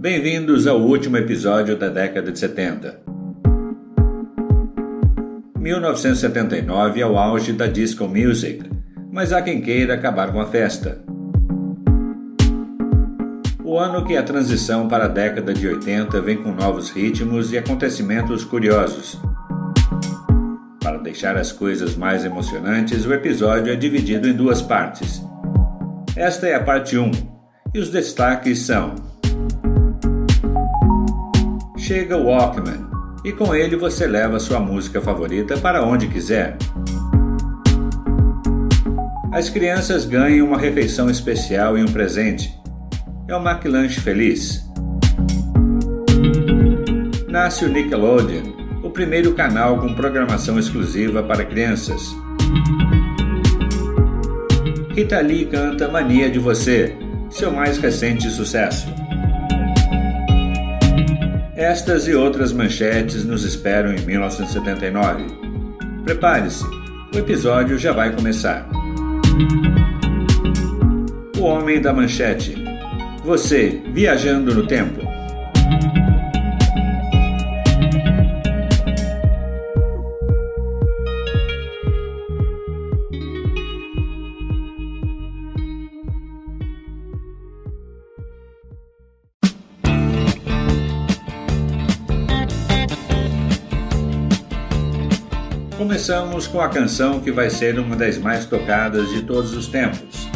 Bem-vindos ao último episódio da década de 70. 1979 é o auge da disco music, mas há quem queira acabar com a festa. O ano que a transição para a década de 80 vem com novos ritmos e acontecimentos curiosos. Para deixar as coisas mais emocionantes, o episódio é dividido em duas partes. Esta é a parte 1, e os destaques são: Chega o Walkman, e com ele você leva sua música favorita para onde quiser. As crianças ganham uma refeição especial e um presente é o McLanche Feliz. Nasce o Nickelodeon, o primeiro canal com programação exclusiva para crianças. Rita Lee canta Mania de Você, seu mais recente sucesso. Estas e outras manchetes nos esperam em 1979. Prepare-se, o episódio já vai começar. O Homem da Manchete você, viajando no tempo. Começamos com a canção que vai ser uma das mais tocadas de todos os tempos.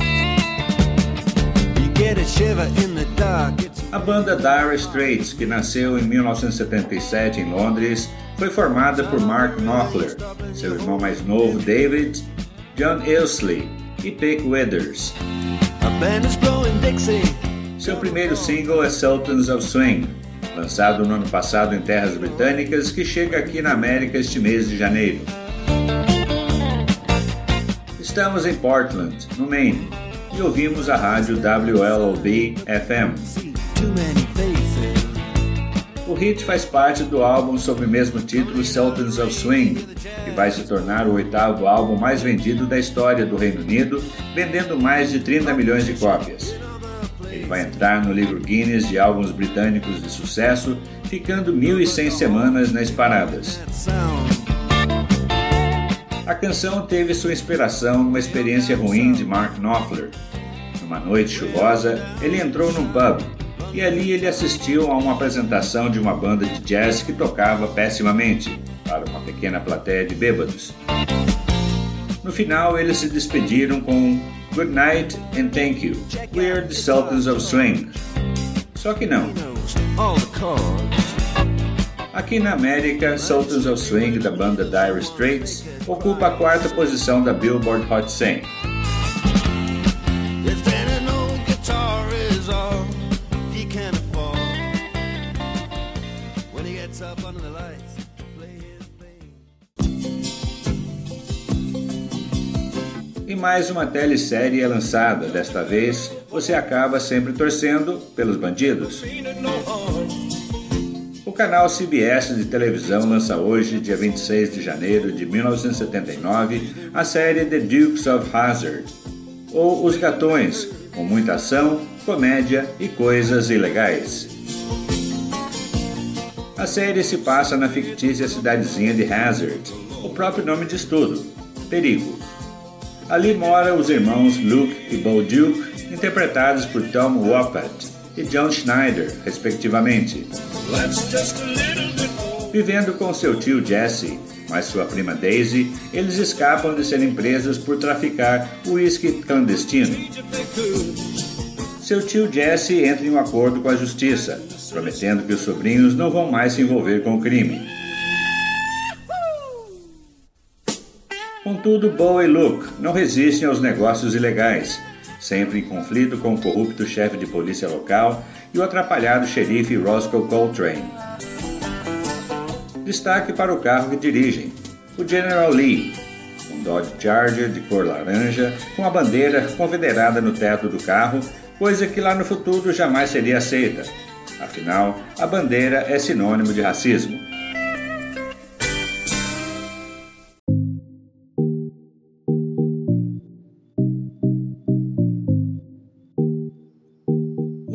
A banda Dire Straits, que nasceu em 1977 em Londres, foi formada por Mark Knopfler, seu irmão mais novo David, John Ilsley e Pick Withers. Seu primeiro single é Sultans of Swing, lançado no ano passado em terras britânicas, que chega aqui na América este mês de janeiro. Estamos em Portland, no Maine, e ouvimos a rádio WLOB FM. O hit faz parte do álbum sob o mesmo título Sultans of Swing, que vai se tornar o oitavo álbum mais vendido da história do Reino Unido, vendendo mais de 30 milhões de cópias. Vai entrar no livro Guinness de álbuns britânicos de sucesso, ficando 1.100 semanas nas paradas. A canção teve sua inspiração numa experiência ruim de Mark Knopfler. Numa noite chuvosa, ele entrou num pub e ali ele assistiu a uma apresentação de uma banda de jazz que tocava pessimamente para uma pequena plateia de bêbados. No final, eles se despediram com Good night and thank you. We're the Sultans of Swing. Só que não. Aqui na América, Sultans of Swing da banda Dire Straits ocupa a quarta posição da Billboard Hot 100. Mais uma telesérie é lançada. Desta vez, você acaba sempre torcendo pelos bandidos. O canal CBS de televisão lança hoje, dia 26 de janeiro de 1979, a série The Dukes of Hazzard, ou Os Gatões, com muita ação, comédia e coisas ilegais. A série se passa na fictícia cidadezinha de Hazard, o próprio nome diz tudo, perigo. Ali moram os irmãos Luke e Bo Duke, interpretados por Tom Wopat e John Schneider, respectivamente. Vivendo com seu tio Jesse, mas sua prima Daisy, eles escapam de serem presos por traficar uísque clandestino. Seu tio Jesse entra em um acordo com a justiça, prometendo que os sobrinhos não vão mais se envolver com o crime. Contudo, Bo e Luke não resistem aos negócios ilegais sempre em conflito com o corrupto chefe de polícia local e o atrapalhado xerife Roscoe Coltrane. Destaque para o carro que dirigem, o General Lee, um Dodge Charger de cor laranja com a bandeira confederada no teto do carro, coisa que lá no futuro jamais seria aceita. Afinal, a bandeira é sinônimo de racismo.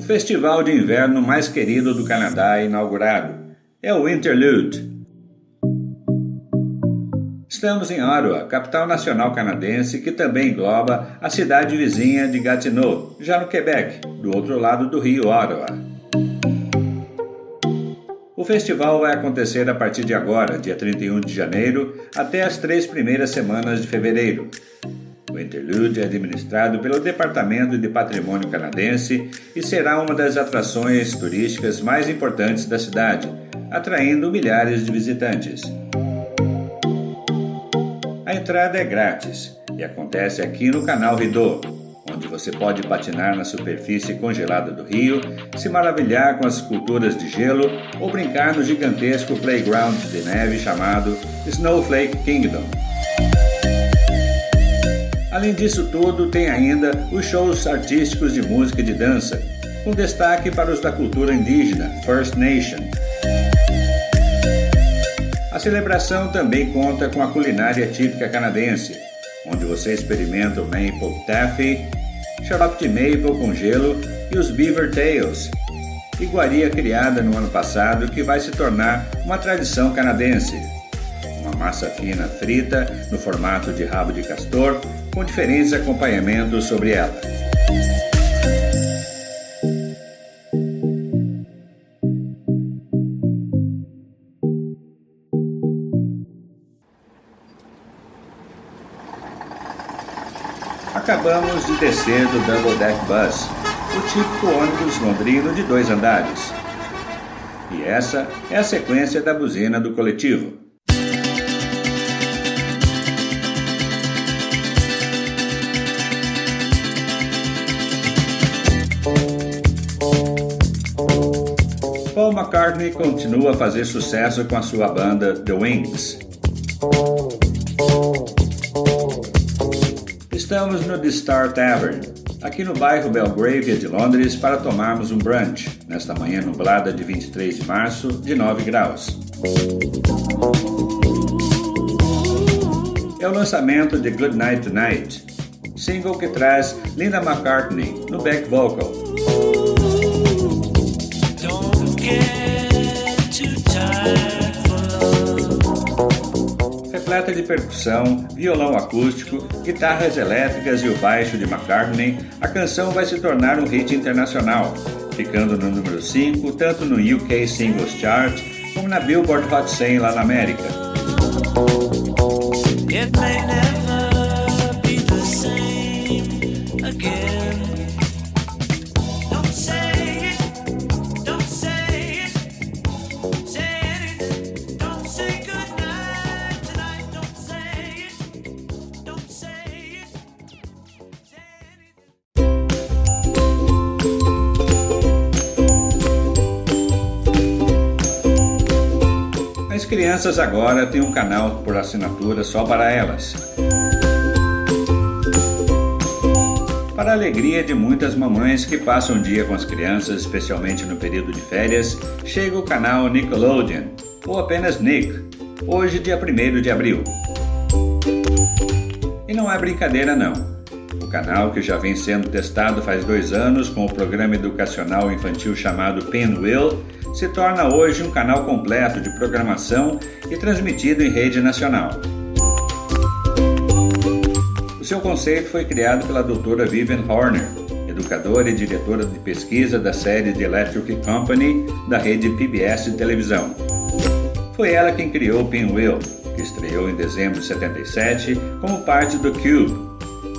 Festival de inverno mais querido do Canadá é inaugurado. É o Interlude. Estamos em Ottawa, capital nacional canadense, que também engloba a cidade vizinha de Gatineau, já no Quebec, do outro lado do rio Ottawa. O festival vai acontecer a partir de agora, dia 31 de janeiro, até as três primeiras semanas de fevereiro. O Interlude é administrado pelo Departamento de Patrimônio Canadense e será uma das atrações turísticas mais importantes da cidade, atraindo milhares de visitantes. A entrada é grátis e acontece aqui no canal Rideau, onde você pode patinar na superfície congelada do rio, se maravilhar com as esculturas de gelo ou brincar no gigantesco playground de neve chamado Snowflake Kingdom. Além disso tudo, tem ainda os shows artísticos de música e de dança, com destaque para os da cultura indígena, First Nation. A celebração também conta com a culinária típica canadense, onde você experimenta o maple taffy, xarope de maple com gelo e os beaver tails, iguaria criada no ano passado que vai se tornar uma tradição canadense. Massa fina frita no formato de rabo de castor, com diferentes acompanhamentos sobre ela. acabamos de descer do Double Deck Bus, o típico ônibus londrino de dois andares. E essa é a sequência da buzina do coletivo. McCartney continua a fazer sucesso com a sua banda The Wings. Estamos no The Star Tavern, aqui no bairro Belgravia de Londres, para tomarmos um brunch, nesta manhã nublada de 23 de março, de 9 graus. É o lançamento de Good Night Tonight, single que traz Linda McCartney no back vocal. Repleta de percussão, violão acústico, guitarras elétricas e o baixo de McCartney, a canção vai se tornar um hit internacional, ficando no número 5 tanto no UK Singles Chart como na Billboard Hot 100 lá na América. Crianças agora têm um canal por assinatura só para elas. Para a alegria de muitas mamães que passam o dia com as crianças, especialmente no período de férias, chega o canal Nickelodeon, ou apenas Nick, hoje, dia 1 de abril. E não é brincadeira, não. O canal, que já vem sendo testado faz dois anos com o programa educacional infantil chamado Pinwheel, se torna hoje um canal completo de programação e transmitido em rede nacional. O seu conceito foi criado pela doutora Vivian Horner, educadora e diretora de pesquisa da série The Electric Company da rede PBS de televisão. Foi ela quem criou o Pinwheel, que estreou em dezembro de 77 como parte do Cube,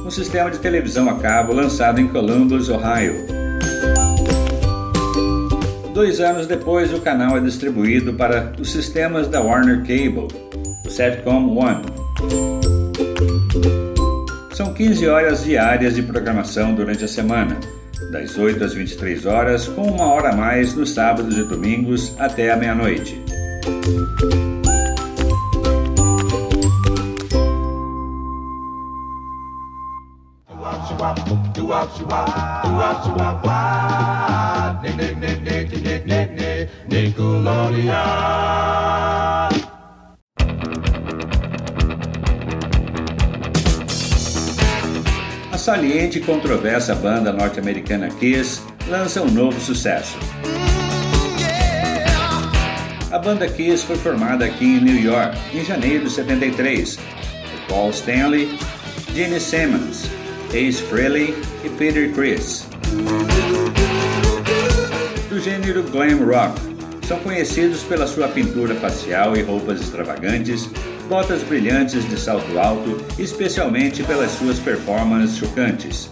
um sistema de televisão a cabo lançado em Columbus, Ohio. Dois anos depois, o canal é distribuído para os sistemas da Warner Cable, o Setcom One. São 15 horas diárias de programação durante a semana, das 8 às 23 horas, com uma hora a mais nos sábados e domingos até a meia-noite. Nickelodeon. A saliente e controversa banda norte-americana Kiss lança um novo sucesso. A banda Kiss foi formada aqui em New York em janeiro de 73 por Paul Stanley, Gene Simmons, Ace Frehley e Peter Criss. Do gênero glam rock, são conhecidos pela sua pintura facial e roupas extravagantes, botas brilhantes de salto alto, especialmente pelas suas performances chocantes.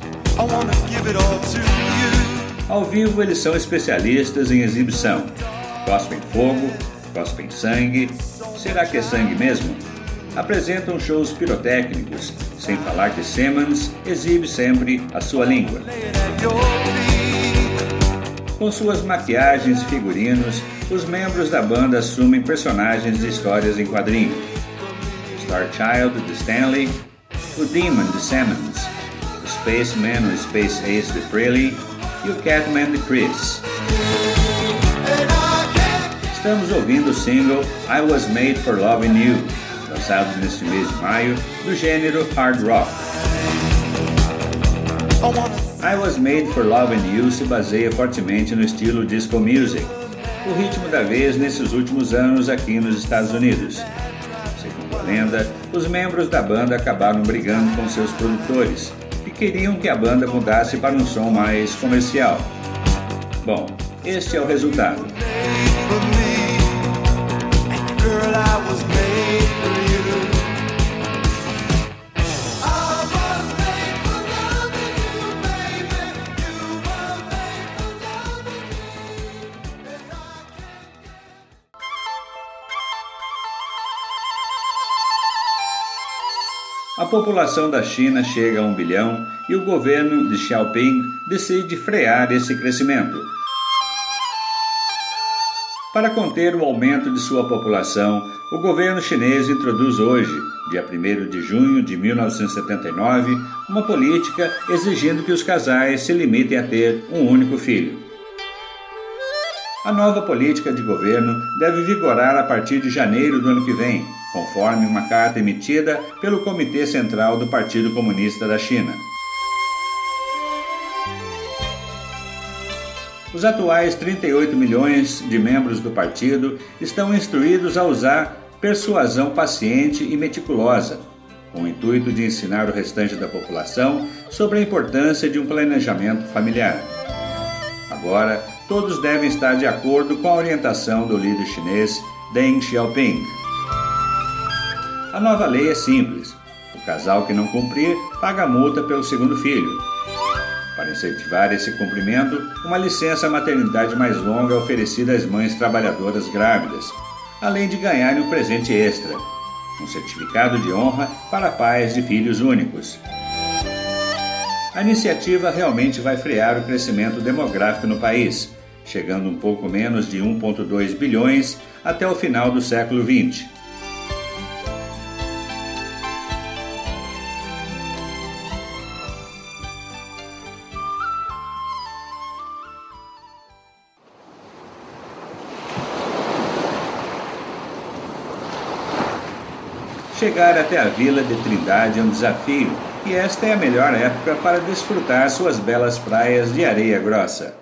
Ao vivo, eles são especialistas em exibição. Cospem fogo, cospem sangue. Será que é sangue mesmo? Apresentam shows pirotécnicos, sem falar que Simmons exibe sempre a sua língua. Com suas maquiagens e figurinos, os membros da banda assumem personagens de histórias em quadrinhos. Star Child de Stanley, o Demon de Simmons, o Spaceman ou Space Ace de Frehley e o Catman de Chris. Estamos ouvindo o single I Was Made for Loving You, lançado neste mês de maio, do gênero hard rock. I Was Made for Loving You se baseia fortemente no estilo disco music, o ritmo da vez nesses últimos anos aqui nos Estados Unidos. Segundo a lenda, os membros da banda acabaram brigando com seus produtores, que queriam que a banda mudasse para um som mais comercial. Bom, este é o resultado. População da China chega a um bilhão e o governo de Xiaoping decide frear esse crescimento. Para conter o aumento de sua população, o governo chinês introduz hoje, dia 1 de junho de 1979, uma política exigindo que os casais se limitem a ter um único filho. A nova política de governo deve vigorar a partir de janeiro do ano que vem, conforme uma carta emitida pelo Comitê Central do Partido Comunista da China. Os atuais 38 milhões de membros do partido estão instruídos a usar persuasão paciente e meticulosa, com o intuito de ensinar o restante da população sobre a importância de um planejamento familiar. Agora, todos devem estar de acordo com a orientação do líder chinês Deng Xiaoping. A nova lei é simples. O casal que não cumprir paga multa pelo segundo filho. Para incentivar esse cumprimento, uma licença maternidade mais longa é oferecida às mães trabalhadoras grávidas, além de ganharem um presente extra, um certificado de honra para pais de filhos únicos. A iniciativa realmente vai frear o crescimento demográfico no país, chegando um pouco menos de 1,2 bilhões até o final do século XX. Chegar até a vila de Trindade é um desafio, e esta é a melhor época para desfrutar suas belas praias de areia grossa.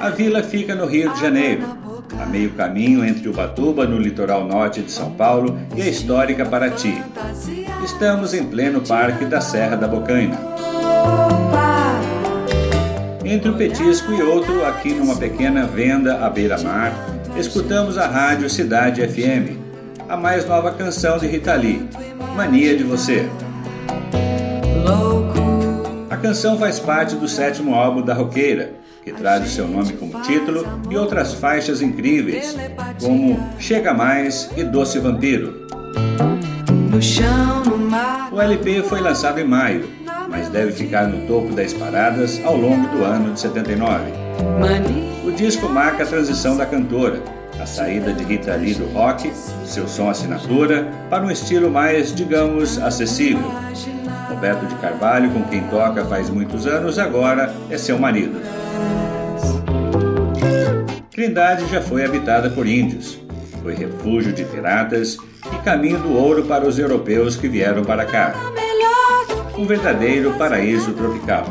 A vila fica no Rio de Janeiro, a meio caminho entre Ubatuba, no litoral norte de São Paulo, e a histórica Paraty. Estamos em pleno parque da Serra da Bocaina. Entre um petisco e outro, aqui numa pequena venda à beira-mar, escutamos a rádio Cidade FM, a mais nova canção de Rita Lee, Mania de Você. A canção faz parte do sétimo álbum da roqueira, que traz o seu nome como título, e outras faixas incríveis, como Chega Mais e Doce Vampiro. O LP foi lançado em maio, mas deve ficar no topo das paradas ao longo do ano de 79. O disco marca a transição da cantora, a saída de Rita Lee do rock, seu som assinatura, para um estilo mais, digamos, acessível. Alberto de Carvalho, com quem toca faz muitos anos, agora é seu marido. Trindade já foi habitada por índios, foi refúgio de piratas e caminho do ouro para os europeus que vieram para cá. Um verdadeiro paraíso tropical.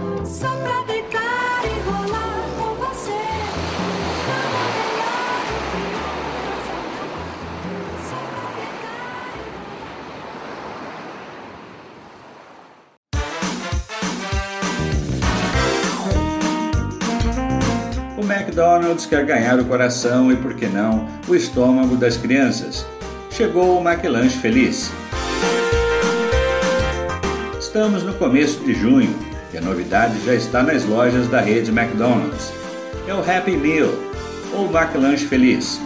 McDonald's quer ganhar o coração e, por que não, o estômago das crianças. Chegou o McLanche Feliz. Estamos no começo de junho e a novidade já está nas lojas da rede McDonald's. É o Happy Meal, ou McLanche Feliz.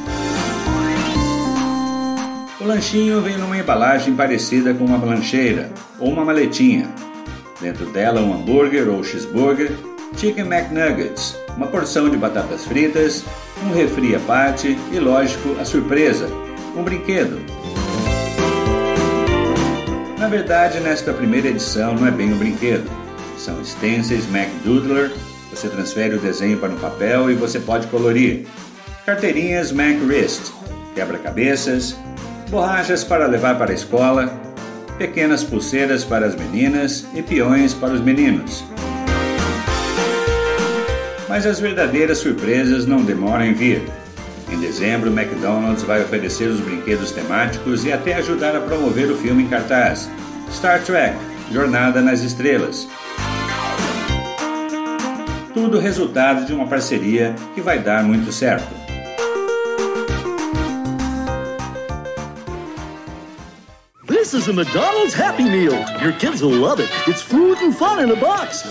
O lanchinho vem numa embalagem parecida com uma lancheira ou uma maletinha. Dentro dela um hambúrguer ou cheeseburger, chicken McNuggets, uma porção de batatas fritas, um refri à parte e, lógico, a surpresa, um brinquedo. Na verdade, nesta primeira edição não é bem um brinquedo. São stencils MacDoodler, você transfere o desenho para um papel e você pode colorir. Carteirinhas MacWrist, quebra-cabeças, borrachas para levar para a escola, pequenas pulseiras para as meninas e peões para os meninos. Mas as verdadeiras surpresas não demoram em vir. Em dezembro, McDonald's vai oferecer os brinquedos temáticos e até ajudar a promover o filme em cartaz Star Trek Jornada nas Estrelas. Tudo resultado de uma parceria que vai dar muito certo. This is a McDonald's Happy Meal. Your kids will love it. It's food and fun in a box.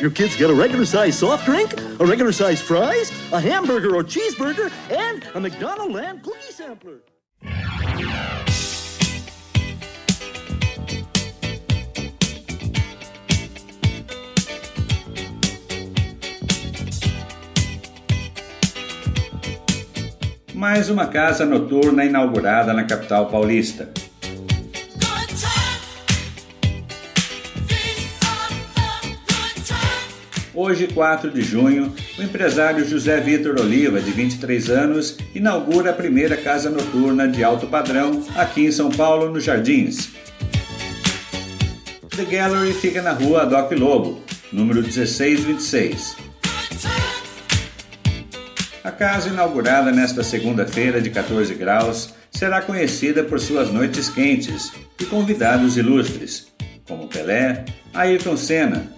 Your kids get a regular size soft drink, a regular size fries, a hamburger or cheeseburger, and a McDonald Land cookie sampler. Mais uma casa noturna inaugurada na capital paulista. Hoje, 4 de junho, o empresário José Vitor Oliva, de 23 anos, inaugura a primeira casa noturna de alto padrão aqui em São Paulo, nos Jardins. The Gallery fica na rua Doc Lobo, número 1626. A casa, inaugurada nesta segunda-feira de 14 graus, será conhecida por suas noites quentes e convidados ilustres, como Pelé, Ayrton Senna,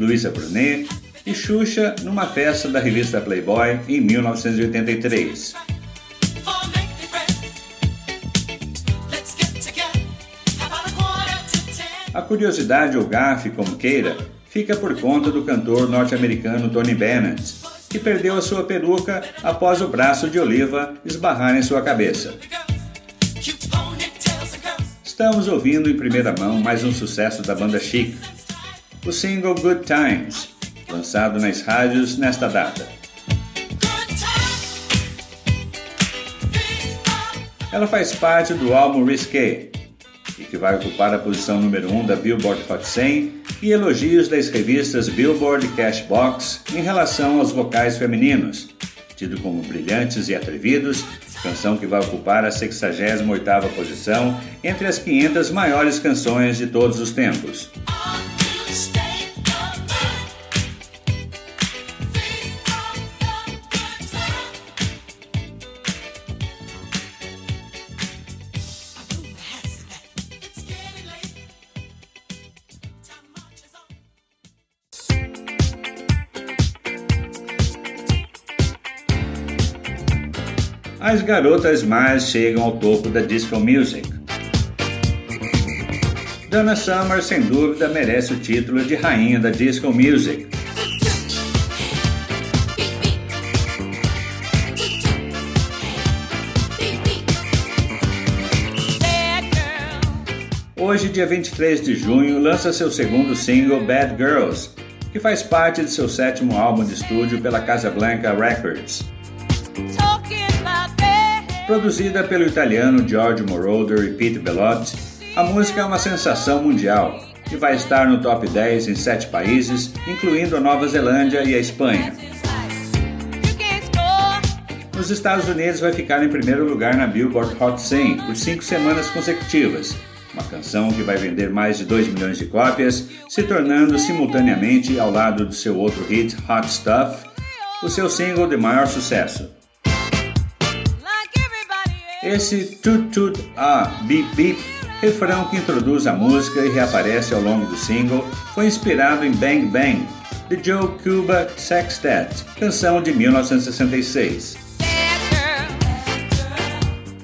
Luísa Brunet e Xuxa numa festa da revista Playboy em 1983. A curiosidade ou gafe, como queira, fica por conta do cantor norte-americano Tony Bennett, que perdeu a sua peruca após o braço de Oliva esbarrar em sua cabeça. Estamos ouvindo em primeira mão mais um sucesso da banda Chic, o single Good Times, lançado nas rádios nesta data. Ela faz parte do álbum Risqué, e que vai ocupar a posição número 1 um da Billboard Hot 100 e elogios das revistas Billboard e Cashbox em relação aos vocais femininos, tido como brilhantes e atrevidos, canção que vai ocupar a 68ª posição entre as 500 maiores canções de todos os tempos. As garotas mais chegam ao topo da disco music. Donna Summer, sem dúvida, merece o título de rainha da disco music. Hoje, dia 23 de junho, lança seu segundo single Bad Girls, que faz parte de seu sétimo álbum de estúdio pela Casablanca Records. Produzida pelo italiano Giorgio Moroder e Pete Bellotti, a música é uma sensação mundial e vai estar no top 10 em sete países, incluindo a Nova Zelândia e a Espanha. Nos Estados Unidos vai ficar em primeiro lugar na Billboard Hot 100 por cinco semanas consecutivas, uma canção que vai vender mais de 2 milhões de cópias, se tornando simultaneamente, ao lado do seu outro hit Hot Stuff, o seu single de maior sucesso. Esse Tut Tut Ah Beep Beep, refrão que introduz a música e reaparece ao longo do single, foi inspirado em Bang Bang, de Joe Cuba Sextet, canção de 1966.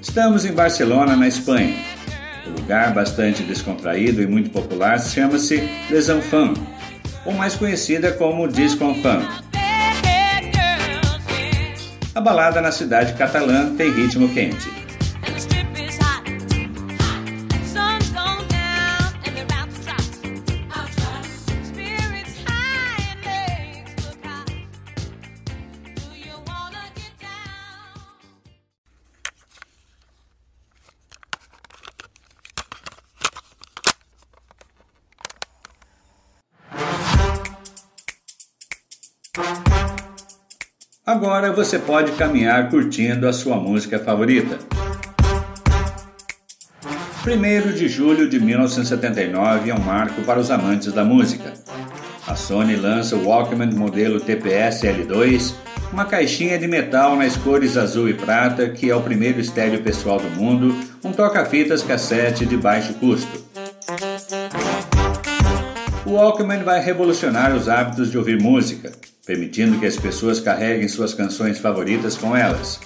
Estamos em Barcelona, na Espanha. O lugar, bastante descontraído e muito popular, chama-se Les Enfants, ou mais conhecida como Disco Enfant. A balada na cidade catalã tem ritmo quente. Agora você pode caminhar curtindo a sua música favorita. 1 de julho de 1979 é um marco para os amantes da música. A Sony lança o Walkman modelo TPS L2, uma caixinha de metal nas cores azul e prata que é o primeiro estéreo pessoal do mundo, um toca-fitas cassete de baixo custo. O Walkman vai revolucionar os hábitos de ouvir música permitindo que as pessoas carreguem suas canções favoritas com elas.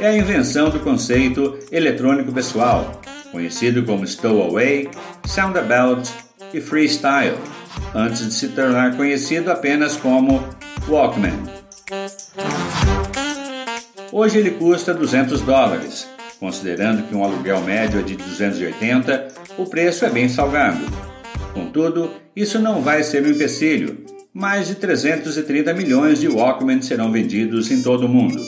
É a invenção do conceito eletrônico pessoal, conhecido como Stowaway, Soundabout e Freestyle, antes de se tornar conhecido apenas como Walkman. Hoje ele custa 200 dólares, considerando que um aluguel médio é de 280, o preço é bem salgado. Contudo, isso não vai ser um empecilho, mais de 330 milhões de Walkman serão vendidos em todo o mundo.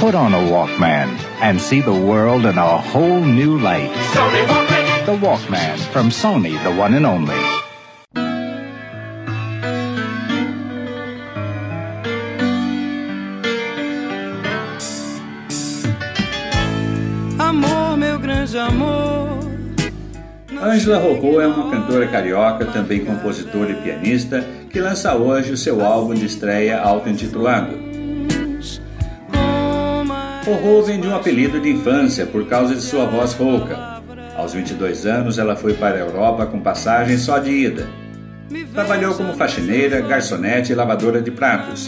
Put on a Walkman and see the world in a whole new light. The Walkman from Sony, the one and only. Angela Rocco é uma cantora carioca, também compositora e pianista, que lança hoje o seu álbum de estreia auto-intitulado. Rorô vem de um apelido de infância por causa de sua voz rouca. Aos 22 anos, ela foi para a Europa com passagem só de ida. Trabalhou como faxineira, garçonete e lavadora de pratos.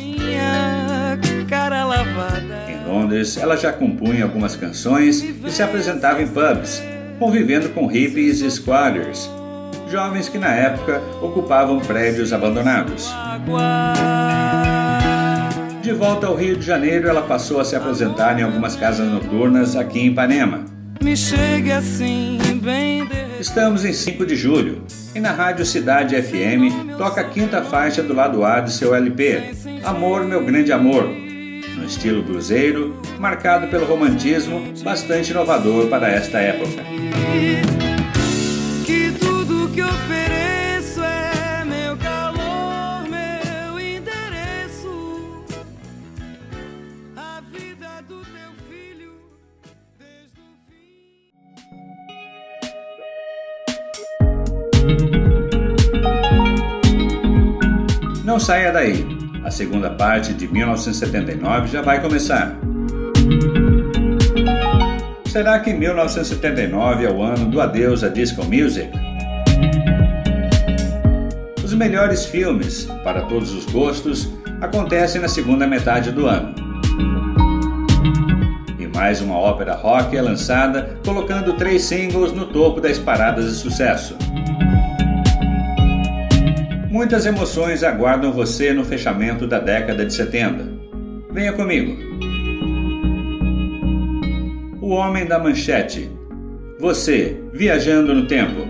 Em Londres, ela já compunha algumas canções e se apresentava em pubs, convivendo com hippies e squatters, jovens que na época ocupavam prédios abandonados. De volta ao Rio de Janeiro, ela passou a se aposentar em algumas casas noturnas aqui em Ipanema. Assim, Estamos em 5 de julho e na Rádio Cidade FM toca a quinta faixa do lado A de seu LP, Amor, Meu Grande Amor, no estilo bluseiro, marcado pelo romantismo, bastante inovador para esta época. Que tudo que ofereço é meu calor, meu endereço. A vida do teu filho desde o fim. Não saia daí. A segunda parte de 1979 já vai começar. Será que 1979 é o ano do adeus à disco music? Os melhores filmes, para todos os gostos, acontecem na segunda metade do ano. E mais uma ópera rock é lançada, colocando três singles no topo das paradas de sucesso. Muitas emoções aguardam você no fechamento da década de 70. Venha comigo. O Homem da Manchete. Você, viajando no tempo.